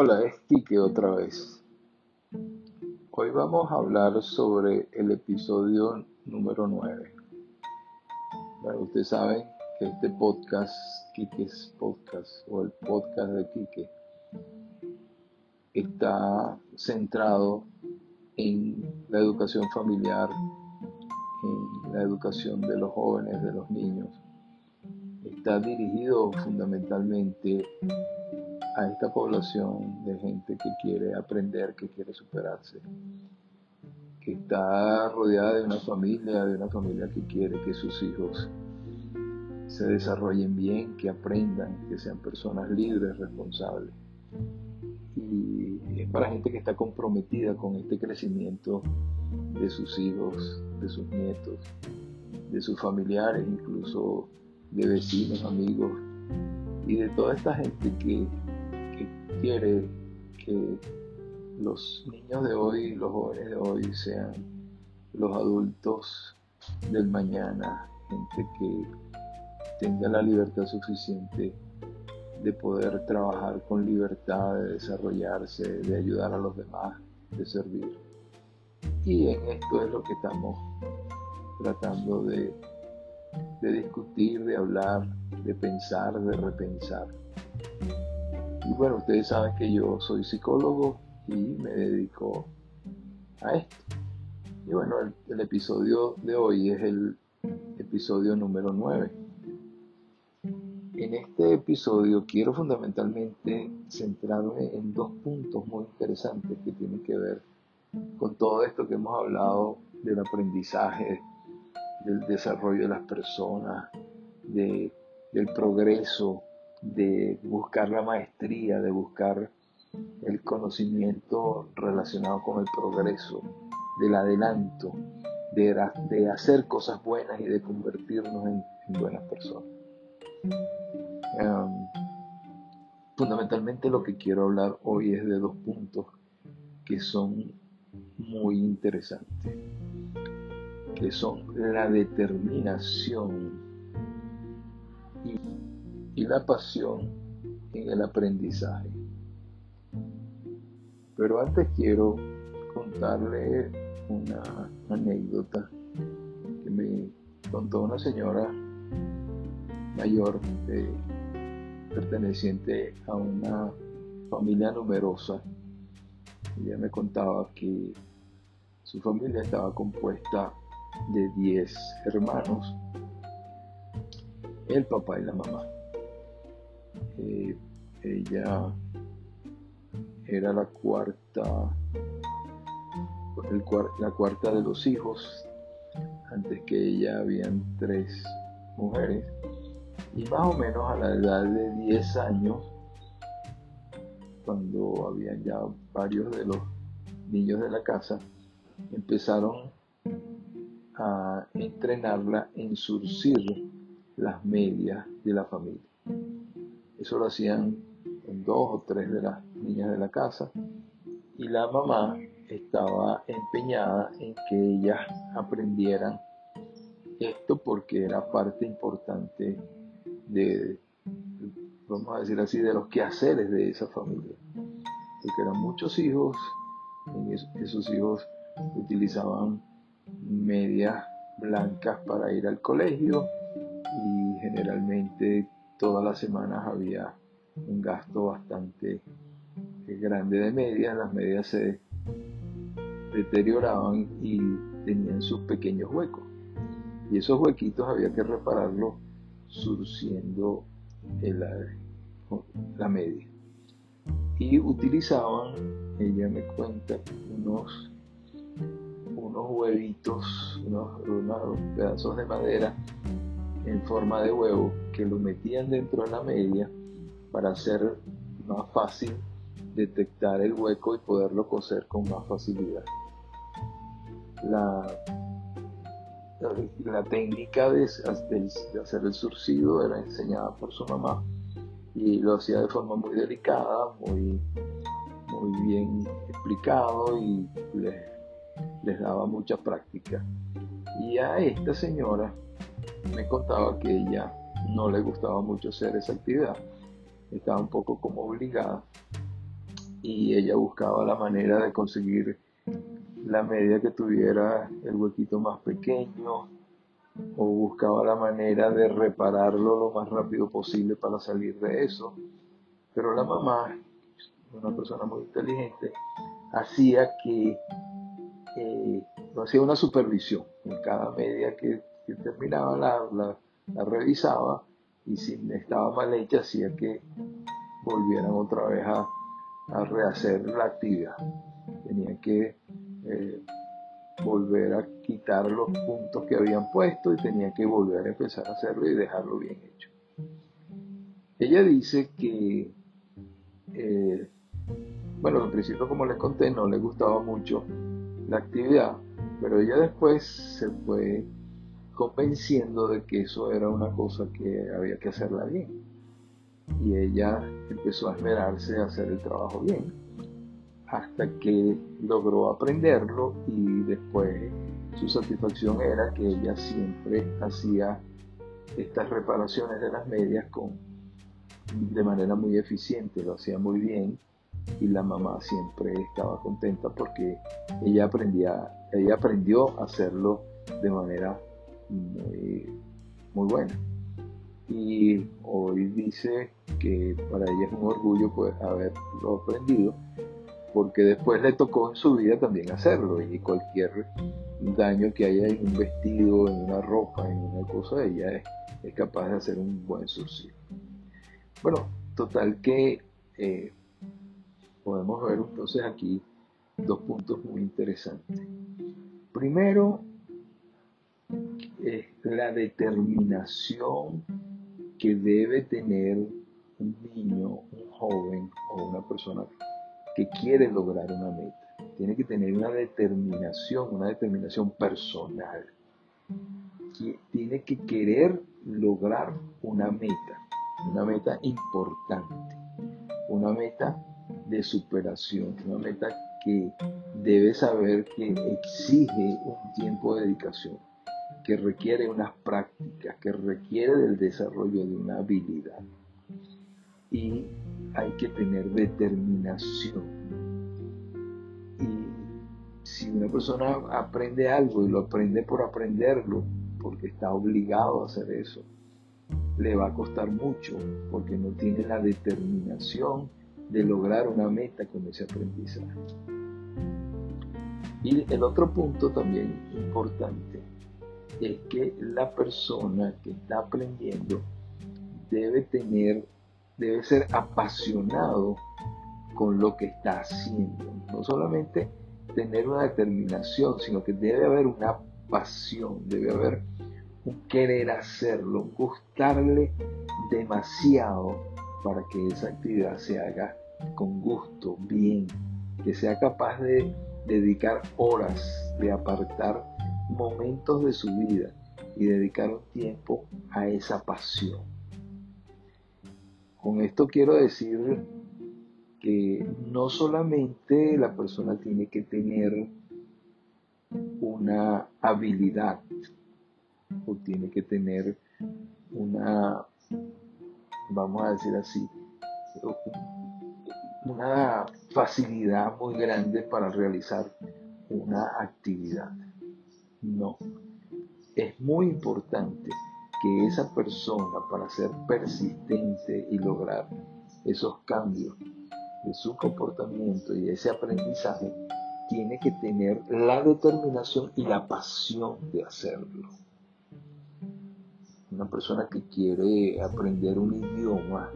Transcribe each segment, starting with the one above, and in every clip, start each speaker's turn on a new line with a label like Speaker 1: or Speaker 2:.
Speaker 1: Hola, es Kike otra vez. Hoy vamos a hablar sobre el episodio número 9. Bueno, ustedes saben que este podcast, Kike's Podcast o el podcast de Kike, está centrado en la educación familiar, en la educación de los jóvenes, de los niños. Está dirigido fundamentalmente a esta población de gente que quiere aprender, que quiere superarse, que está rodeada de una familia, de una familia que quiere que sus hijos se desarrollen bien, que aprendan, que sean personas libres, responsables. Y es para gente que está comprometida con este crecimiento de sus hijos, de sus nietos, de sus familiares, incluso de vecinos, amigos, y de toda esta gente que quiere que los niños de hoy, los jóvenes de hoy sean los adultos del mañana, gente que tenga la libertad suficiente de poder trabajar con libertad, de desarrollarse, de ayudar a los demás, de servir. Y en esto es lo que estamos tratando de, discutir, de hablar, de pensar, de repensar. Y bueno, ustedes saben que yo soy psicólogo y me dedico a esto. Y bueno, el, episodio de hoy es el episodio número 9. En este episodio quiero fundamentalmente centrarme en dos puntos muy interesantes que tienen que ver con todo esto que hemos hablado del aprendizaje, del desarrollo de las personas, del progreso, de buscar la maestría, de buscar el conocimiento relacionado con el progreso, del adelanto, de, de hacer cosas buenas y de convertirnos en, buenas personas. Em, fundamentalmente lo que quiero hablar hoy es de dos puntos que son muy interesantes, que son la determinación y y la pasión en el aprendizaje. Pero antes quiero contarle una anécdota que me contó una señora mayor perteneciente a una familia numerosa. Ella me contaba que su familia estaba compuesta de 10 hermanos, el papá y la mamá. Eh, ella era la cuarta, la cuarta de los hijos. Antes que ella habían tres mujeres. Y más o menos a la edad de 10 años, cuando habían ya varios de los niños de la casa, empezaron a entrenarla en surcir las medias de la familia. Eso lo hacían dos o tres de las niñas de la casa. Y la mamá estaba empeñada en que ellas aprendieran esto porque era parte importante de, vamos a decir así, de los quehaceres de esa familia. Porque eran muchos hijos, y esos hijos utilizaban medias blancas para ir al colegio y generalmente todas las semanas había un gasto bastante grande de medias, las medias se deterioraban y tenían sus pequeños huecos. Y esos huequitos había que repararlos surciendo la media. Y utilizaban, ella me cuenta, unos, unos huevitos, unos pedazos de madera en forma de huevo que lo metían dentro de la media para hacer más fácil detectar el hueco y poderlo coser con más facilidad. La, la, técnica de, hacer el surcido era enseñada por su mamá y lo hacía de forma muy delicada, muy, muy bien explicado y les, les daba mucha práctica. Y a esta señora me contaba que ella no le gustaba mucho hacer esa actividad, estaba un poco como obligada y ella buscaba la manera de conseguir la media que tuviera el huequito más pequeño o buscaba la manera de repararlo lo más rápido posible para salir de eso. Pero la mamá, una persona muy inteligente, hacía que eh, hacía una supervisión. En cada media que, terminaba la, la, revisaba y si estaba mal hecha hacía que volvieran otra vez a, a rehacer la actividad. Tenía que eh, volver a quitar los puntos que habían puesto y tenía que volver a empezar a hacerlo y dejarlo bien hecho. Ella dice que, eh, bueno, al principio como les conté no le gustaba mucho la actividad, pero ella después se fue convenciendo de que eso era una cosa que había que hacerla bien. Y ella empezó a esmerarse a hacer el trabajo bien hasta que logró aprenderlo y después su satisfacción era que ella siempre hacía estas reparaciones de las medias con, de manera muy eficiente, lo hacía muy bien y la mamá siempre estaba contenta porque ella aprendía, ella aprendió a hacerlo de manera muy, muy buena. Y hoy dice que para ella es un orgullo pues, haberlo aprendido porque después le tocó en su vida también hacerlo y cualquier daño que haya en un vestido, en una ropa, en una cosa, ella es, capaz de hacer un buen surcido. Bueno, total que eh, podemos ver entonces aquí dos puntos muy interesantes. Primero, es la determinación que debe tener un niño, un joven o una persona que quiere lograr una meta. Tiene que tener una determinación, una determinación personal. Tiene que querer lograr una meta, una meta importante, una meta de superación, una meta que debe saber que exige un tiempo de dedicación, que requiere unas prácticas, que requiere del desarrollo de una habilidad. Y hay que tener determinación. Y si una persona aprende algo y lo aprende por aprenderlo, porque está obligado a hacer eso, le va a costar mucho porque no tiene la determinación de lograr una meta con ese aprendizaje. Y el otro punto también importante es que la persona que está aprendiendo debe tener debe ser apasionado con lo que está haciendo. No solamente tener una determinación, sino que debe haber una pasión, debe haber un querer hacerlo, gustarle demasiado para que esa actividad se haga con gusto, bien, que sea capaz de dedicar horas, de apartar momentos de su vida y dedicar un tiempo a esa pasión. Con esto quiero decir que no solamente la persona tiene que tener una habilidad o tiene que tener una, vamos a decir así, una facilidad muy grande para realizar una actividad. No, es muy importante que esa persona para ser persistente y lograr esos cambios de su comportamiento y ese aprendizaje, tiene que tener la determinación y la pasión de hacerlo. Una persona que quiere aprender un idioma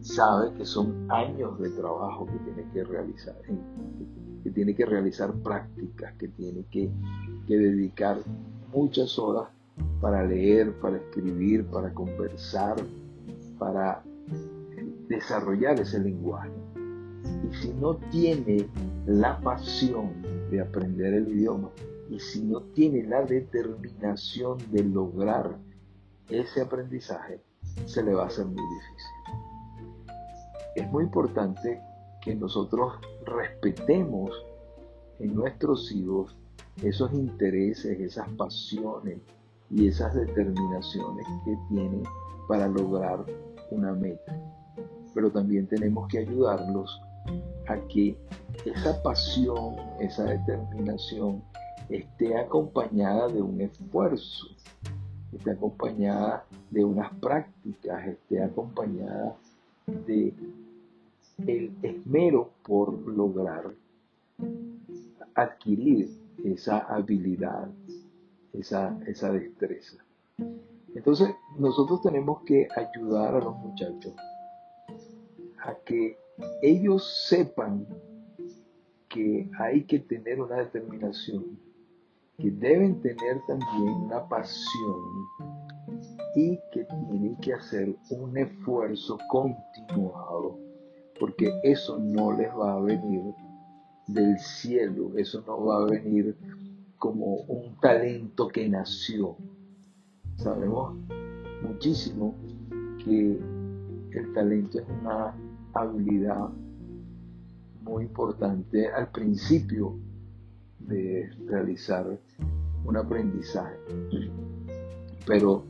Speaker 1: sabe que son años de trabajo que tiene que realizar, que tiene que realizar prácticas, que tiene que, que dedicar muchas horas para leer, para escribir, para conversar, para desarrollar ese lenguaje. Y si no tiene la pasión de aprender el idioma y si no tiene la determinación de lograr ese aprendizaje, se le va a hacer muy difícil. Es muy importante que nosotros respetemos en nuestros hijos esos intereses, esas pasiones, y esas determinaciones que tienen para lograr una meta. Pero también tenemos que ayudarlos a que esa pasión, esa determinación esté acompañada de un esfuerzo, esté acompañada de unas prácticas, esté acompañada de el esmero por lograr adquirir esa habilidad, esa, esa destreza. Entonces, nosotros tenemos que ayudar a los muchachos a que ellos sepan que hay que tener una determinación, que deben tener también una pasión y que tienen que hacer un esfuerzo continuado, porque eso no les va a venir del cielo, eso no va a venir como un talento que nació. Sabemos muchísimo que el talento es una habilidad muy importante al principio de realizar un aprendizaje. Pero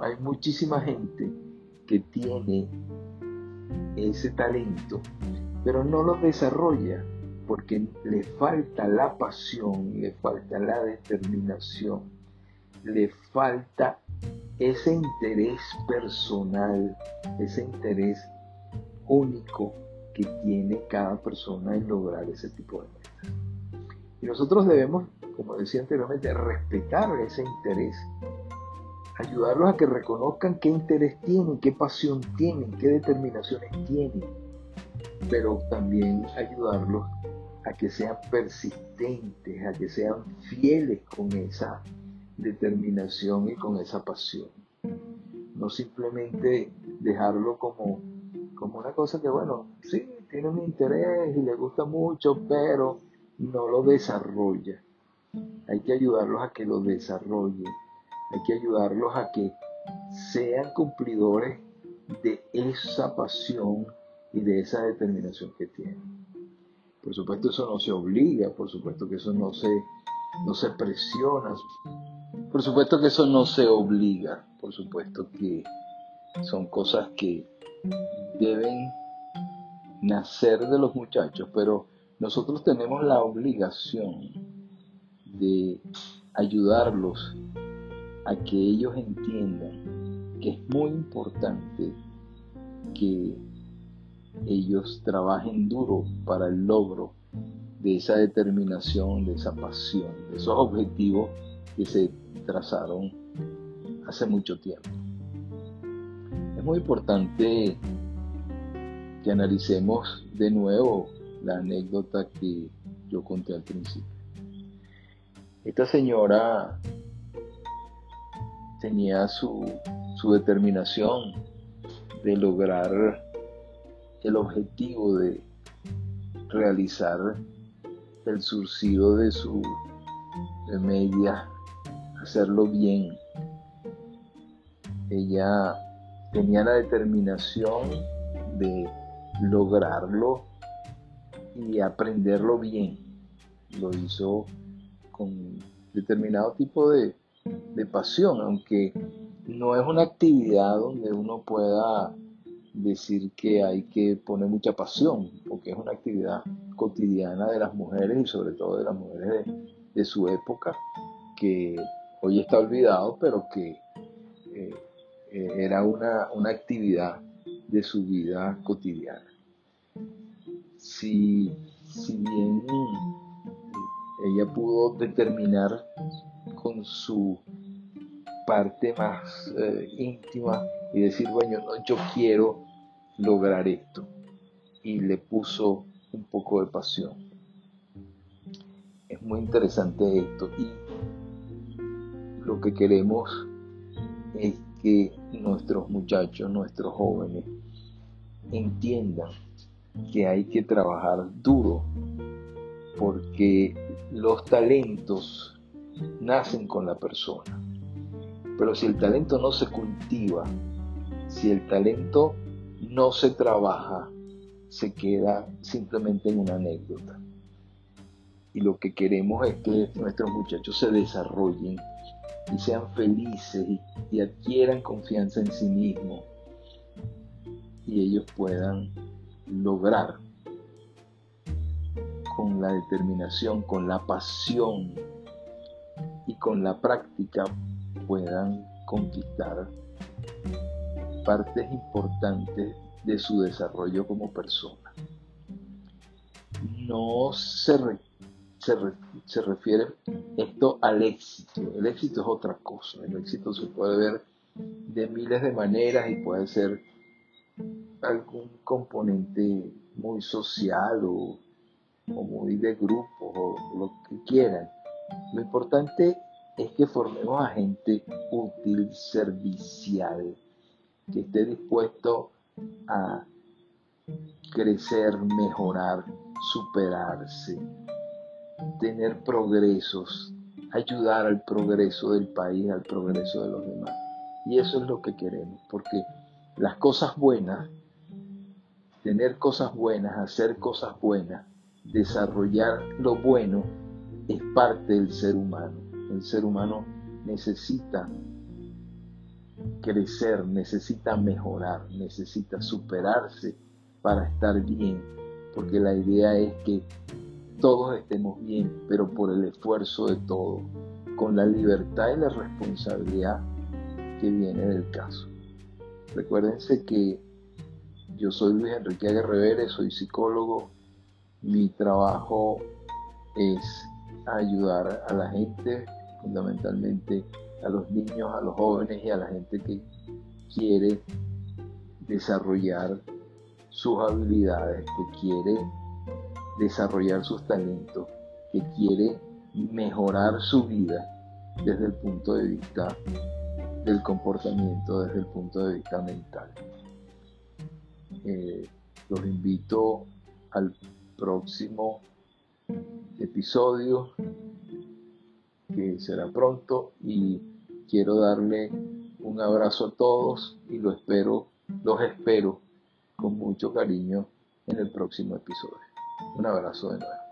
Speaker 1: hay muchísima gente que tiene ese talento, pero no lo desarrolla porque le falta la pasión, le falta la determinación, le falta ese interés personal, ese interés único que tiene cada persona en lograr ese tipo de metas. Y nosotros debemos, como decía anteriormente, respetar ese interés, ayudarlos a que reconozcan qué interés tienen, qué pasión tienen, qué determinaciones tienen, pero también ayudarlos a que sean persistentes, a que sean fieles con esa determinación y con esa pasión. No simplemente dejarlo como como una cosa que, bueno, sí, tiene un interés y le gusta mucho, pero no lo desarrolla. Hay que ayudarlos a que lo desarrollen. Hay que ayudarlos a que sean cumplidores de esa pasión y de esa determinación que tienen. Por supuesto eso no se obliga, por supuesto que eso no se, no se presiona, por supuesto que eso no se obliga, por supuesto que son cosas que deben nacer de los muchachos, pero nosotros tenemos la obligación de ayudarlos a que ellos entiendan que es muy importante que ellos trabajen duro para el logro de esa determinación, de esa pasión, de esos objetivos que se trazaron hace mucho tiempo. Es muy importante que analicemos de nuevo la anécdota que yo conté al principio. Esta señora tenía su, determinación de lograr el objetivo de realizar el surcido de su de media, hacerlo bien. Ella tenía la determinación de lograrlo y aprenderlo bien. Lo hizo con determinado tipo de, pasión, aunque no es una actividad donde uno pueda decir que hay que poner mucha pasión, porque es una actividad cotidiana de las mujeres y sobre todo de las mujeres de, su época, que hoy está olvidado, pero que eh, eh, era una, una actividad de su vida cotidiana. Si, bien ella pudo determinar con su parte más eh, íntima y decir, bueno, yo quiero lograr esto. Y le puso un poco de pasión. Es muy interesante esto y lo que queremos es que nuestros muchachos, nuestros jóvenes, entiendan que hay que trabajar duro porque los talentos nacen con la persona. Pero si el talento no se cultiva, si el talento no se trabaja, se queda simplemente en una anécdota. Y lo que queremos es que nuestros muchachos se desarrollen y sean felices y, adquieran confianza en sí mismos y ellos puedan lograr con la determinación, con la pasión y con la práctica puedan conquistar partes importantes de su desarrollo como persona. No se, se, refiere esto al éxito. El éxito es otra cosa. El éxito se puede ver de miles de maneras y puede ser algún componente muy social o, muy de grupo o lo que quieran. Lo importante es que formemos a gente útil, servicial, que esté dispuesto a crecer, mejorar, superarse, tener progresos, ayudar al progreso del país, al progreso de los demás. Y eso es lo que queremos, porque las cosas buenas, tener cosas buenas, hacer cosas buenas, desarrollar lo bueno, es parte del ser humano. El ser humano necesita crecer, necesita mejorar, necesita superarse para estar bien, porque la idea es que todos estemos bien, pero por el esfuerzo de todos, con la libertad y la responsabilidad que viene del caso. Recuérdense que yo soy Luis Enrique Aguerrevere, soy psicólogo, mi trabajo es ayudar a la gente, fundamentalmente a los niños, a los jóvenes y a la gente que quiere desarrollar sus habilidades, que quiere desarrollar sus talentos, que quiere mejorar su vida desde el punto de vista del comportamiento, desde el punto de vista mental. Eh, los invito al próximo episodio que será pronto y quiero darle un abrazo a todos y lo espero, los espero con mucho cariño en el próximo episodio. Un abrazo de nuevo.